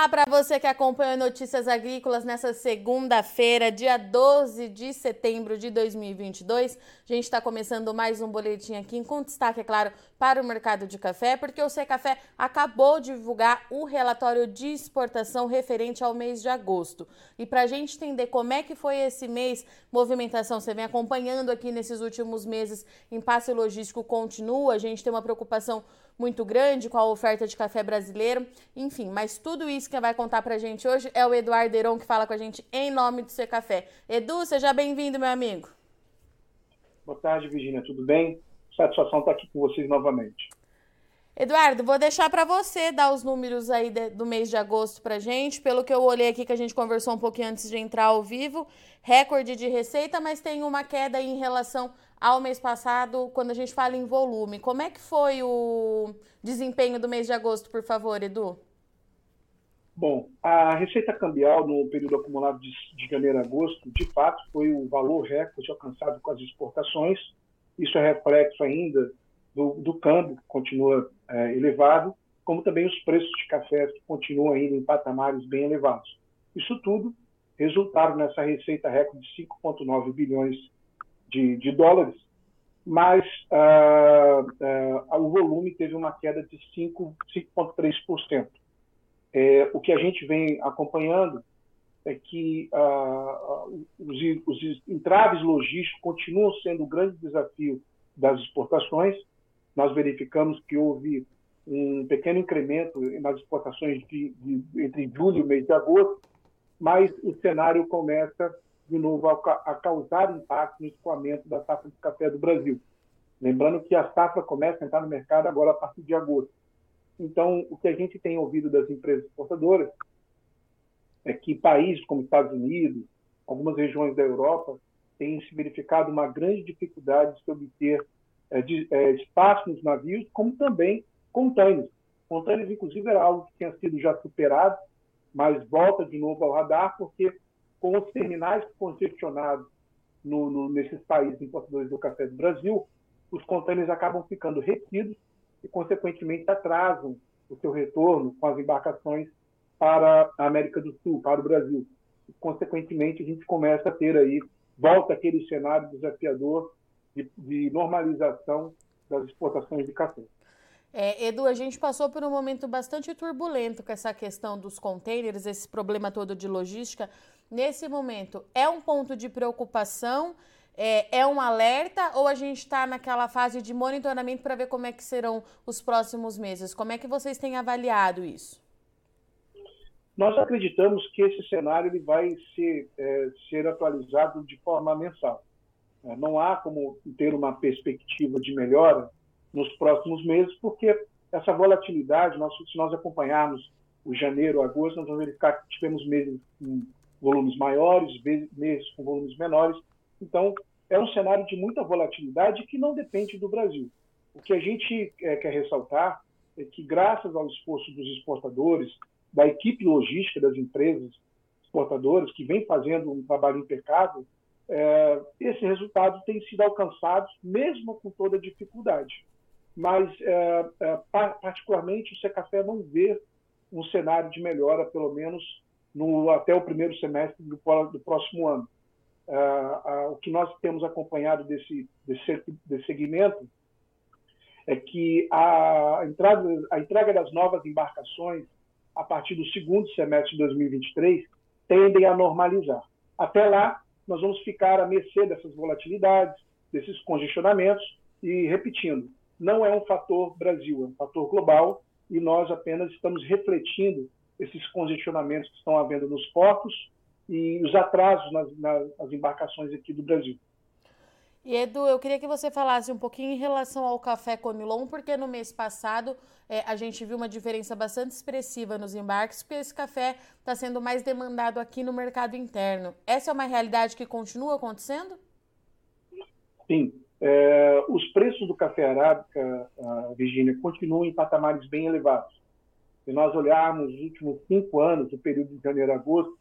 Olá para você que acompanha Notícias Agrícolas nessa segunda-feira, dia 12 de setembro de 2022. A gente está começando mais um boletim aqui com destaque, é claro, para o mercado de café, porque o Secafé acabou de divulgar o relatório de exportação referente ao mês de agosto. E para a gente entender como é que foi esse mês, movimentação, você vem acompanhando aqui nesses últimos meses, impasse logístico continua, a gente tem uma preocupação muito grande com a oferta de café brasileiro, enfim, mas tudo isso que vai contar pra gente hoje é o Eduardo Heron que fala com a gente em nome do Ser Café. Edu, seja bem-vindo, meu amigo. Boa tarde, Virginia, tudo bem? Satisfação estar aqui com vocês novamente. Eduardo, vou deixar para você dar os números aí de, do mês de agosto para gente. Pelo que eu olhei aqui, que a gente conversou um pouquinho antes de entrar ao vivo, recorde de receita, mas tem uma queda em relação ao mês passado, quando a gente fala em volume. Como é que foi o desempenho do mês de agosto, por favor, Edu? Bom, a receita cambial no período acumulado de, de janeiro a agosto, de fato, foi o valor recorde alcançado com as exportações. Isso é reflexo ainda do, do câmbio, que continua é, elevado, como também os preços de café que continuam ainda em patamares bem elevados. Isso tudo resultaram nessa receita recorde de 5,9 bilhões de, de dólares, mas uh, uh, o volume teve uma queda de 5,3%. É, o que a gente vem acompanhando é que uh, os, os entraves logísticos continuam sendo um grande desafio das exportações. Nós verificamos que houve um pequeno incremento nas exportações de, de, entre julho e mês de agosto, mas o cenário começa de novo a, a causar impacto no escoamento da safra de café do Brasil. Lembrando que a safra começa a entrar no mercado agora a partir de agosto. Então, o que a gente tem ouvido das empresas exportadoras é que países como Estados Unidos, algumas regiões da Europa, têm se verificado uma grande dificuldade de se obter é, de, é, espaço nos navios, como também containers. Containers, inclusive, era algo que tinha sido já superado, mas volta de novo ao radar, porque com os terminais congestionados no, no, nesses países importadores do café do Brasil, os contêineres acabam ficando retidos e, consequentemente, atrasam o seu retorno com as embarcações para a América do Sul, para o Brasil. E, consequentemente, a gente começa a ter aí, volta aquele cenário desafiador de, de normalização das exportações de café. É, Edu, a gente passou por um momento bastante turbulento com essa questão dos containers, esse problema todo de logística. Nesse momento, é um ponto de preocupação? É, é um alerta ou a gente está naquela fase de monitoramento para ver como é que serão os próximos meses? Como é que vocês têm avaliado isso? Nós acreditamos que esse cenário ele vai ser, é, ser atualizado de forma mensal. É, não há como ter uma perspectiva de melhora nos próximos meses, porque essa volatilidade, nós, se nós acompanharmos o janeiro, agosto, nós vamos verificar que tivemos meses volumes maiores, meses com volumes menores. Então, é um cenário de muita volatilidade que não depende do Brasil. O que a gente é, quer ressaltar é que, graças ao esforço dos exportadores, da equipe logística das empresas exportadoras, que vem fazendo um trabalho impecável, é, esse resultado tem sido alcançado mesmo com toda a dificuldade mas é, particularmente o Secafé não vê um cenário de melhora, pelo menos no, até o primeiro semestre do, do próximo ano. É, o que nós temos acompanhado desse, desse, desse segmento é que a entrada, a entrega das novas embarcações a partir do segundo semestre de 2023 tendem a normalizar. Até lá, nós vamos ficar à mercê dessas volatilidades, desses congestionamentos e, repetindo, não é um fator Brasil, é um fator global e nós apenas estamos refletindo esses congestionamentos que estão havendo nos portos e os atrasos nas, nas embarcações aqui do Brasil. E Edu, eu queria que você falasse um pouquinho em relação ao café Conilon, porque no mês passado é, a gente viu uma diferença bastante expressiva nos embarques, porque esse café está sendo mais demandado aqui no mercado interno. Essa é uma realidade que continua acontecendo? Sim, é, os preços do café arábica, Virgínia, continuam em patamares bem elevados. Se nós olharmos os últimos cinco anos, o período de janeiro a agosto,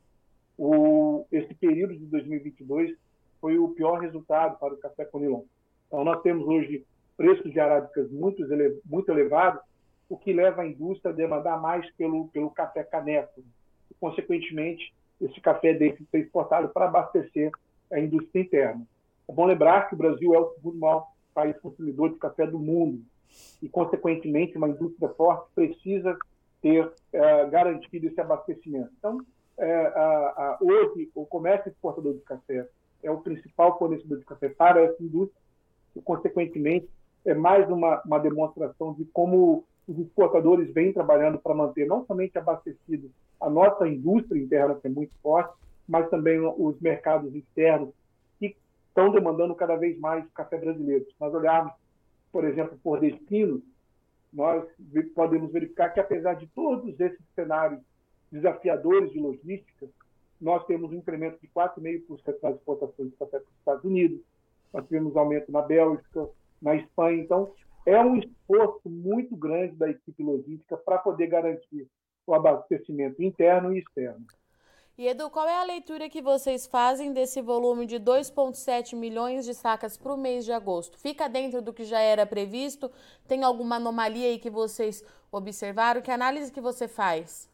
o, esse período de 2022 foi o pior resultado para o café Conilon. Então, nós temos hoje preços de arábicas muito, muito elevados o que leva a indústria a demandar mais pelo, pelo café caneco. E, consequentemente, esse café deixa de ser exportado para abastecer a indústria interna. É bom lembrar que o Brasil é o segundo maior país consumidor de café do mundo e, consequentemente, uma indústria forte precisa ter é, garantido esse abastecimento. Então, a, hoje, o comércio exportador de café é o principal fornecedor de café para essa indústria e, consequentemente, é mais uma, uma demonstração de como os exportadores vêm trabalhando para manter não somente abastecido a nossa indústria interna, que é muito forte, mas também os mercados externos, que estão demandando cada vez mais café brasileiro. Se nós olharmos, por exemplo, por destino, nós podemos verificar que, apesar de todos esses cenários desafiadores de logística, nós temos um incremento de 4,5% nas exportações de café para os Estados Unidos, nós tivemos aumento na Bélgica, na Espanha. Então, é um esforço muito grande da equipe logística para poder garantir o abastecimento interno e externo. E Edu, qual é a leitura que vocês fazem desse volume de 2,7 milhões de sacas para o mês de agosto? Fica dentro do que já era previsto? Tem alguma anomalia aí que vocês observaram? Que análise que você faz?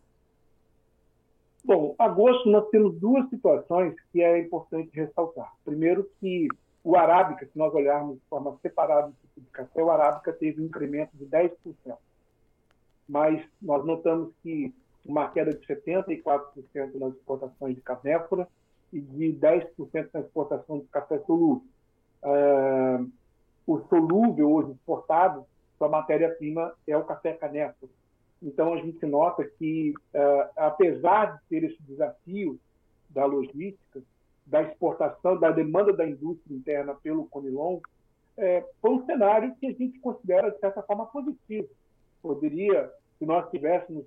Bom, agosto nós temos duas situações que é importante ressaltar. Primeiro que o arábica, se nós olharmos de forma separada do tipo de café, o arábica teve um incremento de 10%. Mas nós notamos que uma queda de 74% nas exportações de canéfora e de 10% na exportação de café solúvel. Uh, o solúvel hoje exportado, sua matéria-prima é o café canéfora. Então a gente nota que, uh, apesar de ter esse desafio da logística, da exportação, da demanda da indústria interna pelo Conilon, é, foi um cenário que a gente considera, de certa forma, positivo. Poderia, se nós tivéssemos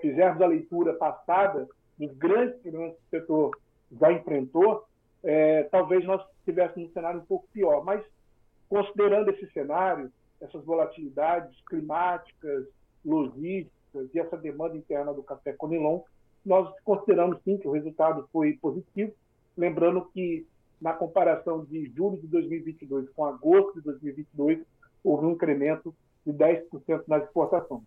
fizermos a leitura passada dos grandes problemas que o setor já enfrentou, é, talvez nós tivéssemos um cenário um pouco pior. Mas, considerando esse cenário, essas volatilidades climáticas, logísticas e essa demanda interna do café Conilon, nós consideramos sim que o resultado foi positivo. Lembrando que, na comparação de julho de 2022 com agosto de 2022, houve um incremento de 10% nas exportações.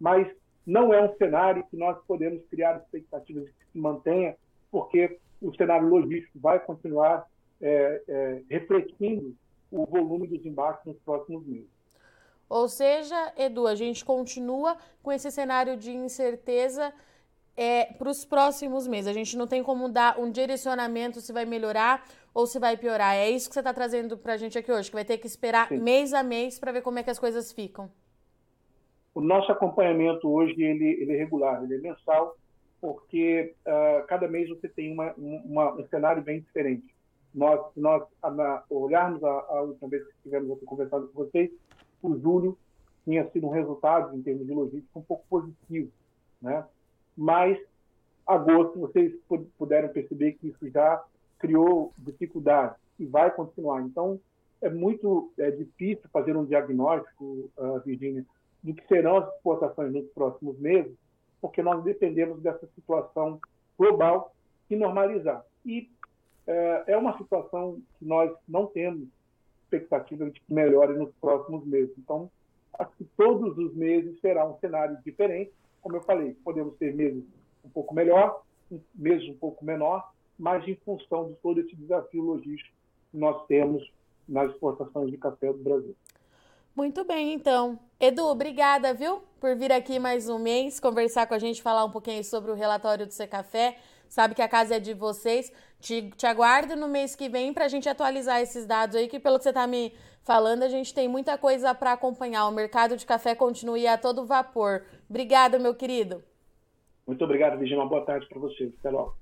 Mas não é um cenário que nós podemos criar expectativas de que se mantenha, porque o cenário logístico vai continuar é, é, refletindo o volume dos embarques nos próximos meses. Ou seja, Edu, a gente continua com esse cenário de incerteza é, para os próximos meses. A gente não tem como dar um direcionamento se vai melhorar ou se vai piorar. É isso que você está trazendo para a gente aqui hoje, que vai ter que esperar Sim. mês a mês para ver como é que as coisas ficam. O nosso acompanhamento hoje ele, ele é regular, ele é mensal, porque uh, cada mês você tem uma, uma, um cenário bem diferente. Nós, nós na, olharmos a, a, última vez que estivemos aqui conversando com vocês, o julho tinha sido um resultado, em termos de logística, um pouco positivo. Né? Mas, agosto, vocês puderam perceber que isso já criou dificuldades e vai continuar. Então, é muito é, difícil fazer um diagnóstico, uh, Virginia, do que serão as exportações nos próximos meses, porque nós dependemos dessa situação global se normalizar. E é, é uma situação que nós não temos expectativa de que melhore nos próximos meses. Então, acho que todos os meses será um cenário diferente. Como eu falei, podemos ter meses um pouco melhor, meses um pouco menor, mas em função de todo esse desafio logístico que nós temos nas exportações de café do Brasil. Muito bem, então. Edu, obrigada, viu, por vir aqui mais um mês conversar com a gente, falar um pouquinho sobre o relatório do Secafé. Sabe que a casa é de vocês. Te, te aguardo no mês que vem para a gente atualizar esses dados aí, que pelo que você está me falando, a gente tem muita coisa para acompanhar. O mercado de café continua a todo vapor. Obrigada, meu querido. Muito obrigado, Virginia. Uma boa tarde para vocês. Até logo.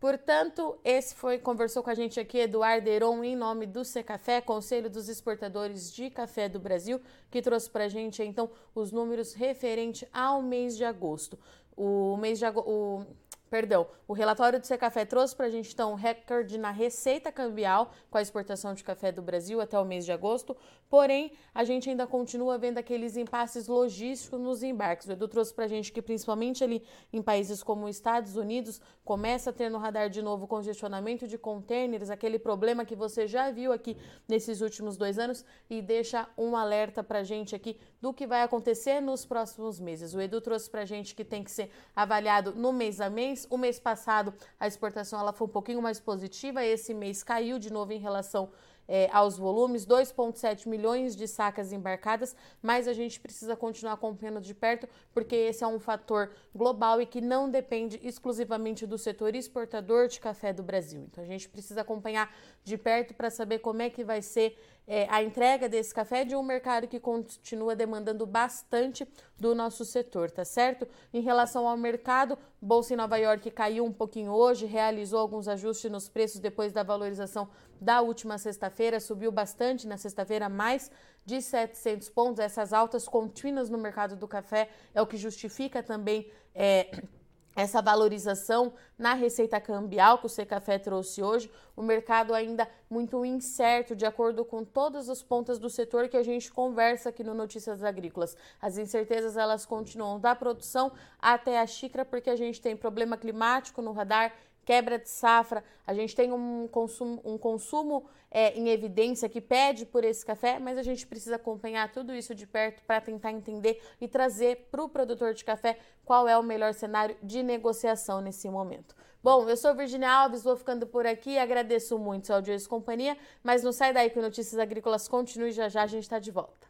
Portanto, esse foi, conversou com a gente aqui Eduardo Heron em nome do Secafé, Conselho dos Exportadores de Café do Brasil, que trouxe para a gente então os números referente ao mês de agosto. O mês de agosto. Perdão, o relatório do Secafé trouxe para a gente então um recorde na receita cambial com a exportação de café do Brasil até o mês de agosto, porém a gente ainda continua vendo aqueles impasses logísticos nos embarques. O Edu trouxe para a gente que principalmente ali em países como os Estados Unidos começa a ter no radar de novo congestionamento de contêineres, aquele problema que você já viu aqui nesses últimos dois anos e deixa um alerta para a gente aqui do que vai acontecer nos próximos meses. O Edu trouxe para a gente que tem que ser avaliado no mês a mês mês. O mês passado a exportação ela foi um pouquinho mais positiva, esse mês caiu de novo em relação é, aos volumes, 2,7 milhões de sacas embarcadas, mas a gente precisa continuar acompanhando de perto, porque esse é um fator global e que não depende exclusivamente do setor exportador de café do Brasil. Então a gente precisa acompanhar de perto para saber como é que vai ser é, a entrega desse café de um mercado que continua demandando bastante do nosso setor, tá certo? Em relação ao mercado, Bolsa em Nova York caiu um pouquinho hoje, realizou alguns ajustes nos preços depois da valorização da última sexta-feira, subiu bastante na sexta-feira, mais de 700 pontos. Essas altas contínuas no mercado do café é o que justifica também. É, essa valorização na receita cambial que o Secafé trouxe hoje, o mercado ainda muito incerto, de acordo com todas as pontas do setor que a gente conversa aqui no Notícias Agrícolas. As incertezas elas continuam da produção até a xícara, porque a gente tem problema climático no radar, quebra de safra, a gente tem um consumo, um consumo é, em evidência que pede por esse café, mas a gente precisa acompanhar tudo isso de perto para tentar entender e trazer para o produtor de café qual é o melhor cenário de negociação nesse momento. Bom, eu sou Virginia Alves, vou ficando por aqui, agradeço muito seu audiência e companhia, mas não sai daí que Notícias Agrícolas continue já já a gente está de volta.